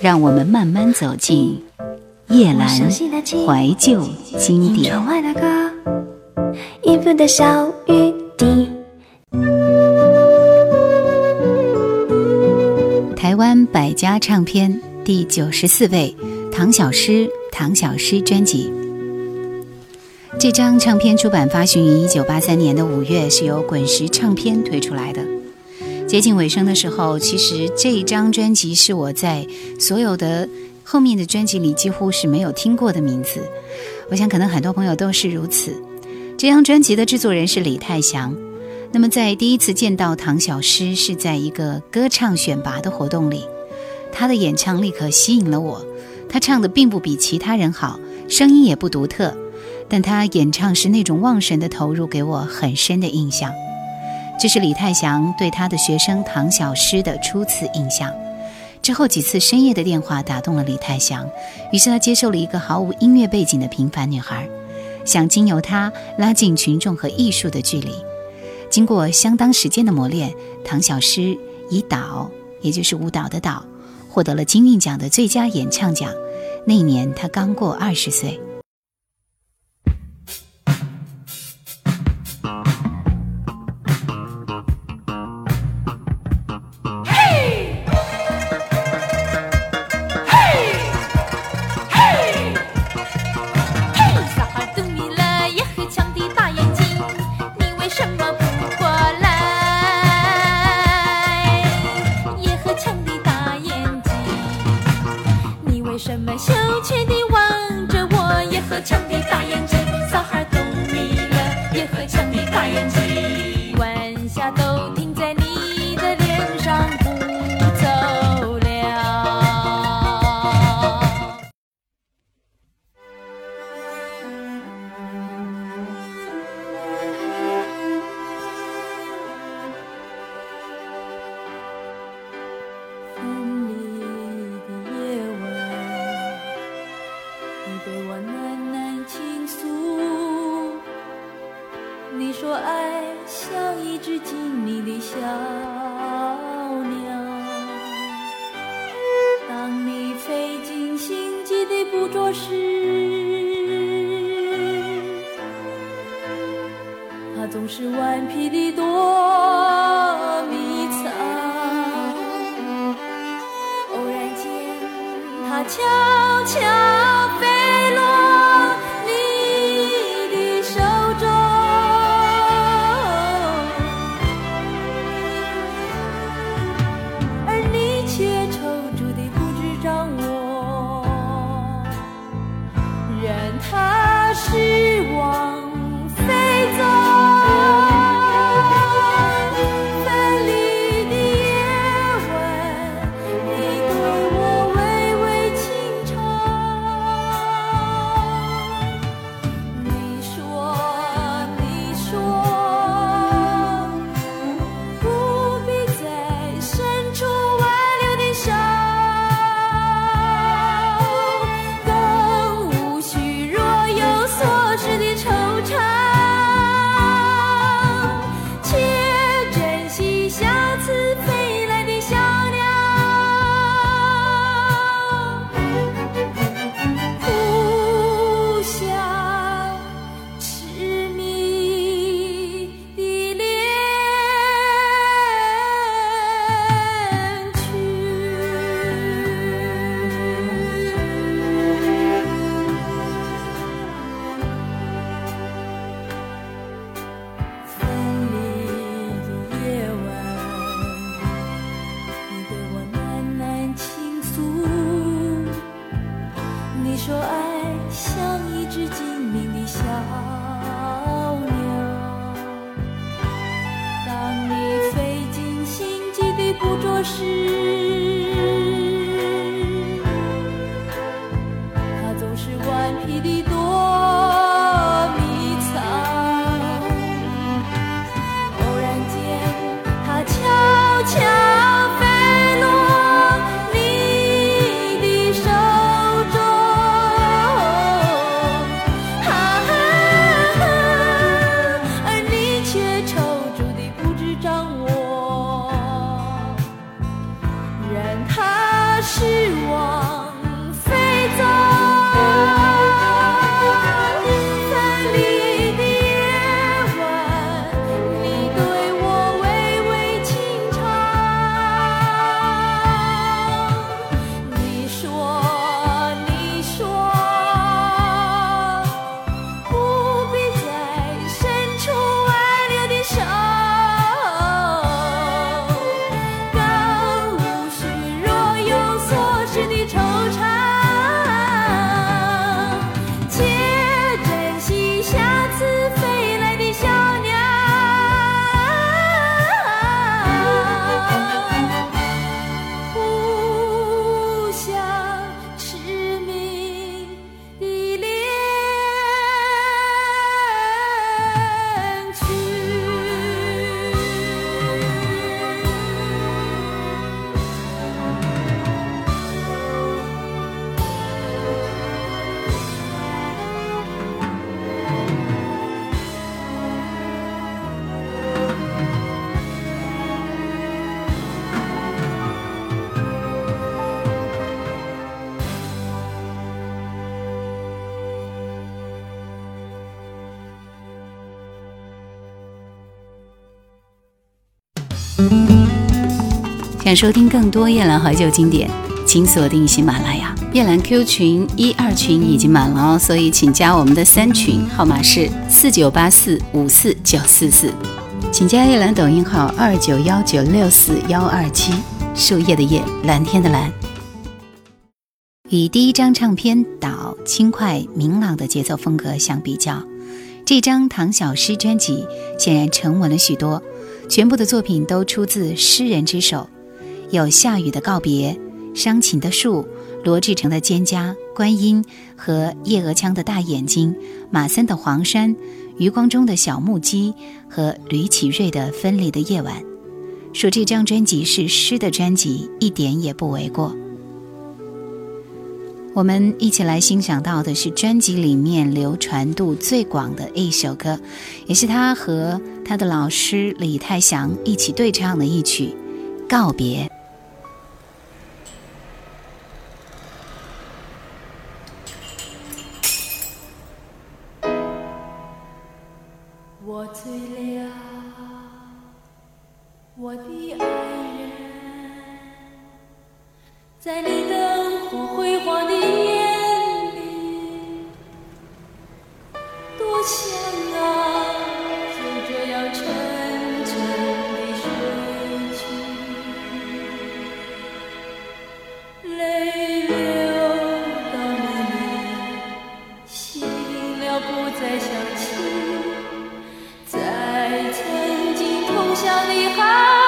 让我们慢慢走进夜阑怀旧经典。台湾百家唱片第九十四位，唐小诗，唐小诗专辑。这张唱片出版发行于一九八三年的五月，是由滚石唱片推出来的。接近尾声的时候，其实这一张专辑是我在所有的后面的专辑里几乎是没有听过的名字。我想可能很多朋友都是如此。这张专辑的制作人是李泰祥。那么在第一次见到唐小诗是在一个歌唱选拔的活动里，他的演唱立刻吸引了我。他唱的并不比其他人好，声音也不独特，但他演唱时那种忘神的投入给我很深的印象。这是李泰祥对他的学生唐小诗的初次印象。之后几次深夜的电话打动了李泰祥，于是他接受了一个毫无音乐背景的平凡女孩，想经由她拉近群众和艺术的距离。经过相当时间的磨练，唐小诗以导，也就是舞蹈的导，获得了金韵奖的最佳演唱奖。那一年他刚过二十岁。想收听更多夜兰怀旧经典，请锁定喜马拉雅。夜兰 Q 群一二群已经满了哦，所以请加我们的三群，号码是四九八四五四九四四。请加夜兰抖音号二九幺九六四幺二七，树叶的叶，蓝天的蓝。与第一张唱片岛轻快明朗的节奏风格相比较，这张唐小诗专辑显然沉稳了许多，全部的作品都出自诗人之手。有夏雨的告别、伤情的树、罗志诚的蒹葭、观音和叶娥羌的大眼睛、马森的黄山、余光中的小木屐和吕启瑞的分离的夜晚。说这张专辑是诗的专辑，一点也不为过。我们一起来欣赏到的是专辑里面流传度最广的一首歌，也是他和他的老师李泰祥一起对唱的一曲《告别》。想你还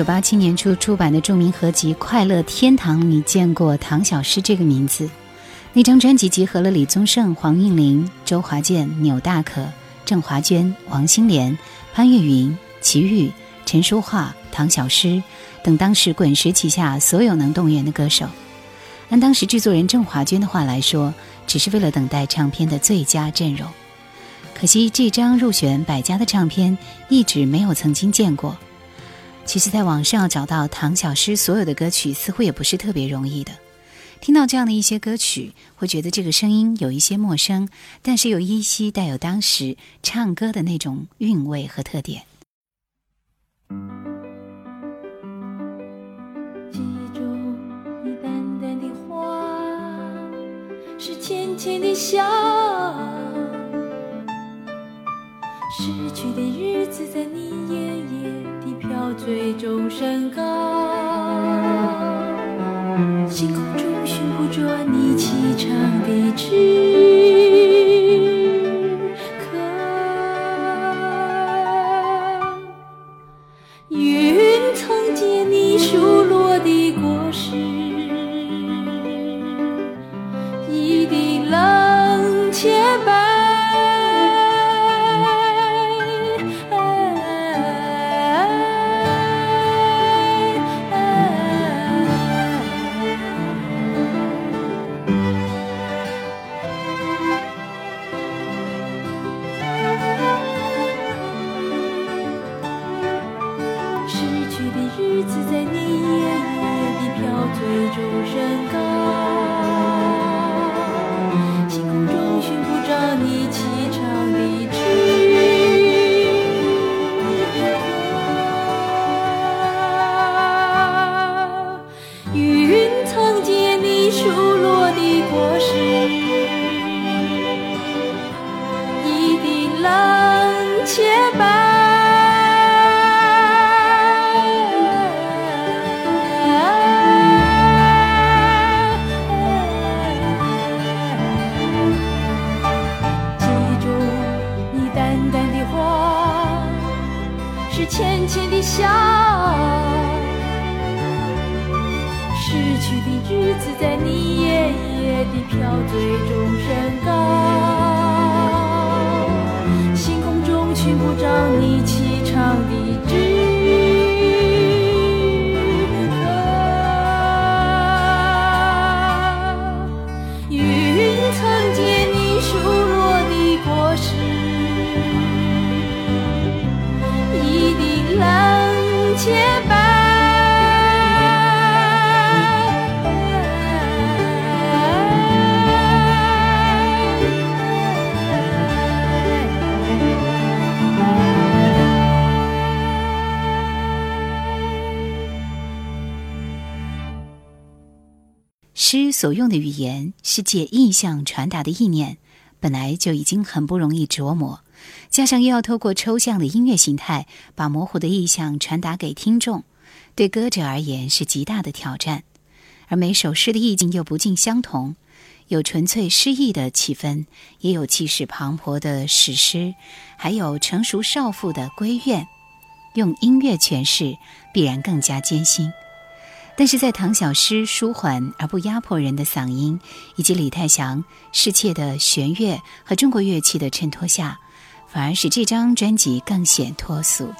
九八七年初出版的著名合集《快乐天堂》你见过唐小诗这个名字。那张专辑集合了李宗盛、黄韵玲、周华健、钮大可、郑华娟、王心莲、潘越云、齐豫、陈淑桦、唐小诗等当时滚石旗下所有能动员的歌手。按当时制作人郑华娟的话来说，只是为了等待唱片的最佳阵容。可惜这张入选百家的唱片一直没有曾经见过。其实，在网上找到唐小诗所有的歌曲，似乎也不是特别容易的。听到这样的一些歌曲，会觉得这个声音有一些陌生，但是又依稀带有当时唱歌的那种韵味和特点。记忆中你淡淡的话，是浅浅的笑。失去的日程的的飘醉众生所用的语言是借意象传达的意念，本来就已经很不容易琢磨，加上又要透过抽象的音乐形态把模糊的意象传达给听众，对歌者而言是极大的挑战。而每首诗的意境又不尽相同，有纯粹诗意的气氛，也有气势磅礴的史诗，还有成熟少妇的闺怨。用音乐诠释，必然更加艰辛。但是在唐小诗舒缓而不压迫人的嗓音，以及李泰祥世切的弦乐和中国乐器的衬托下，反而使这张专辑更显脱俗。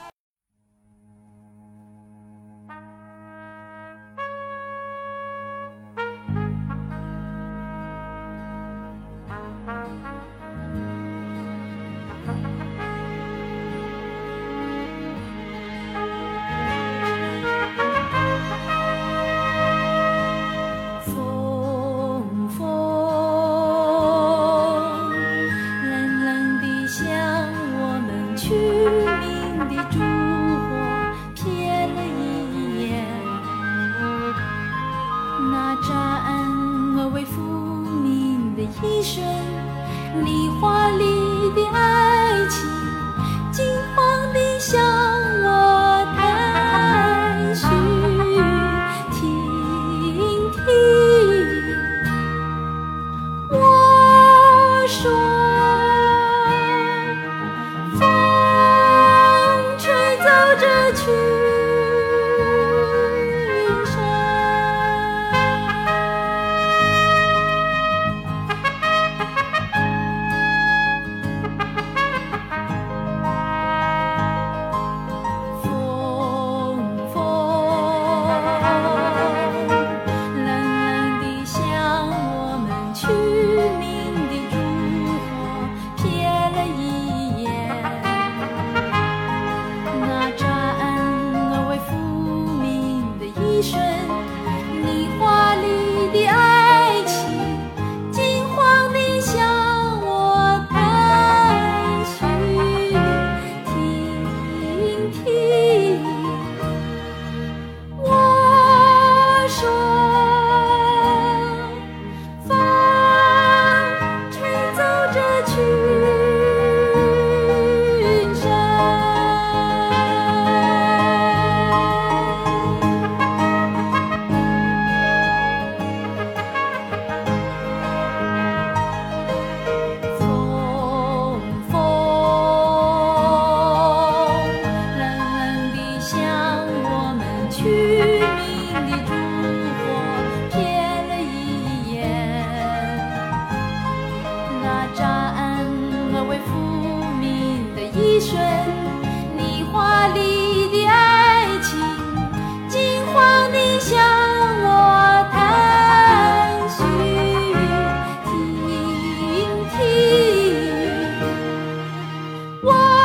我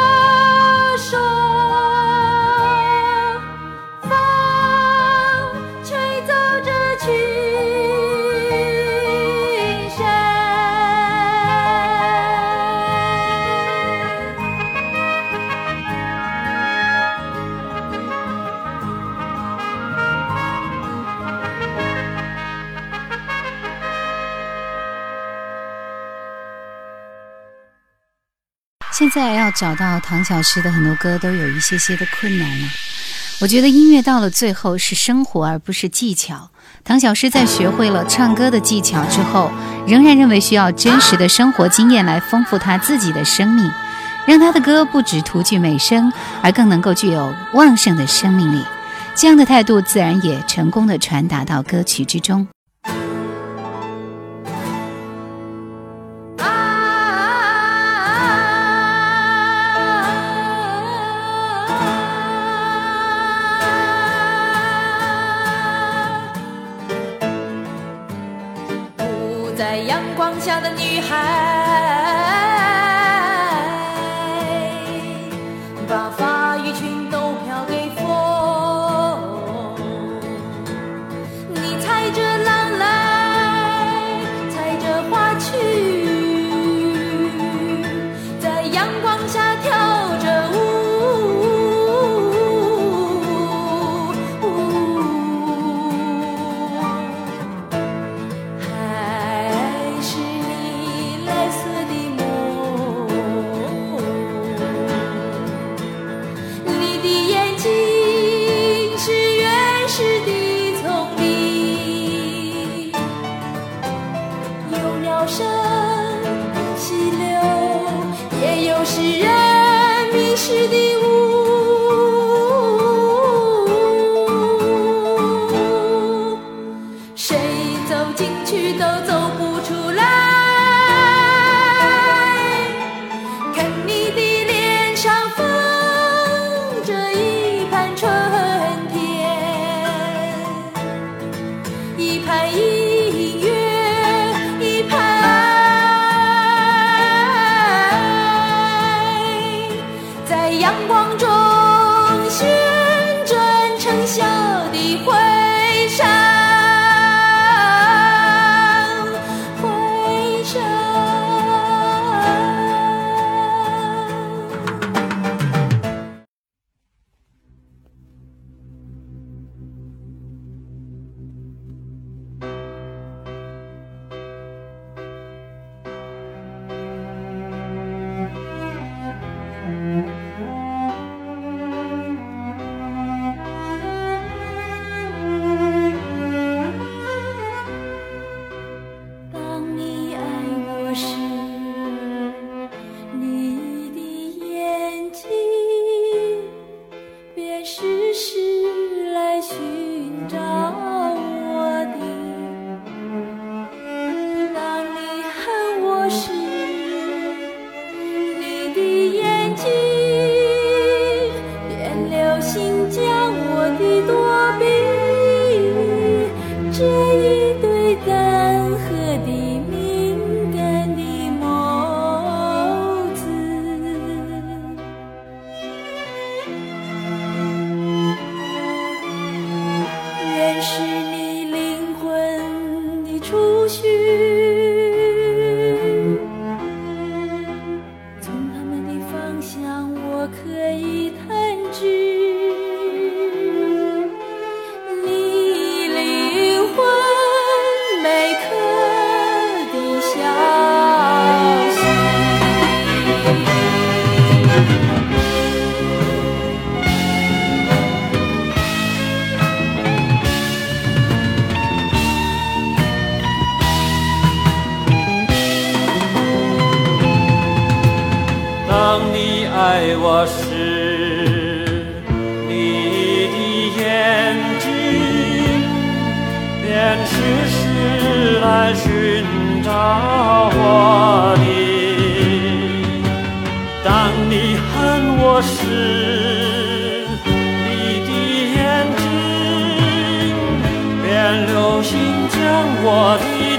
在要找到唐小诗的很多歌都有一些些的困难了。我觉得音乐到了最后是生活，而不是技巧。唐小诗在学会了唱歌的技巧之后，仍然认为需要真实的生活经验来丰富他自己的生命，让他的歌不只徒具美声，而更能够具有旺盛的生命力。这样的态度自然也成功的传达到歌曲之中。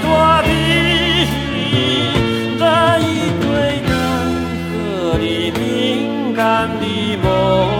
我的心在一堆干涸的敏感的梦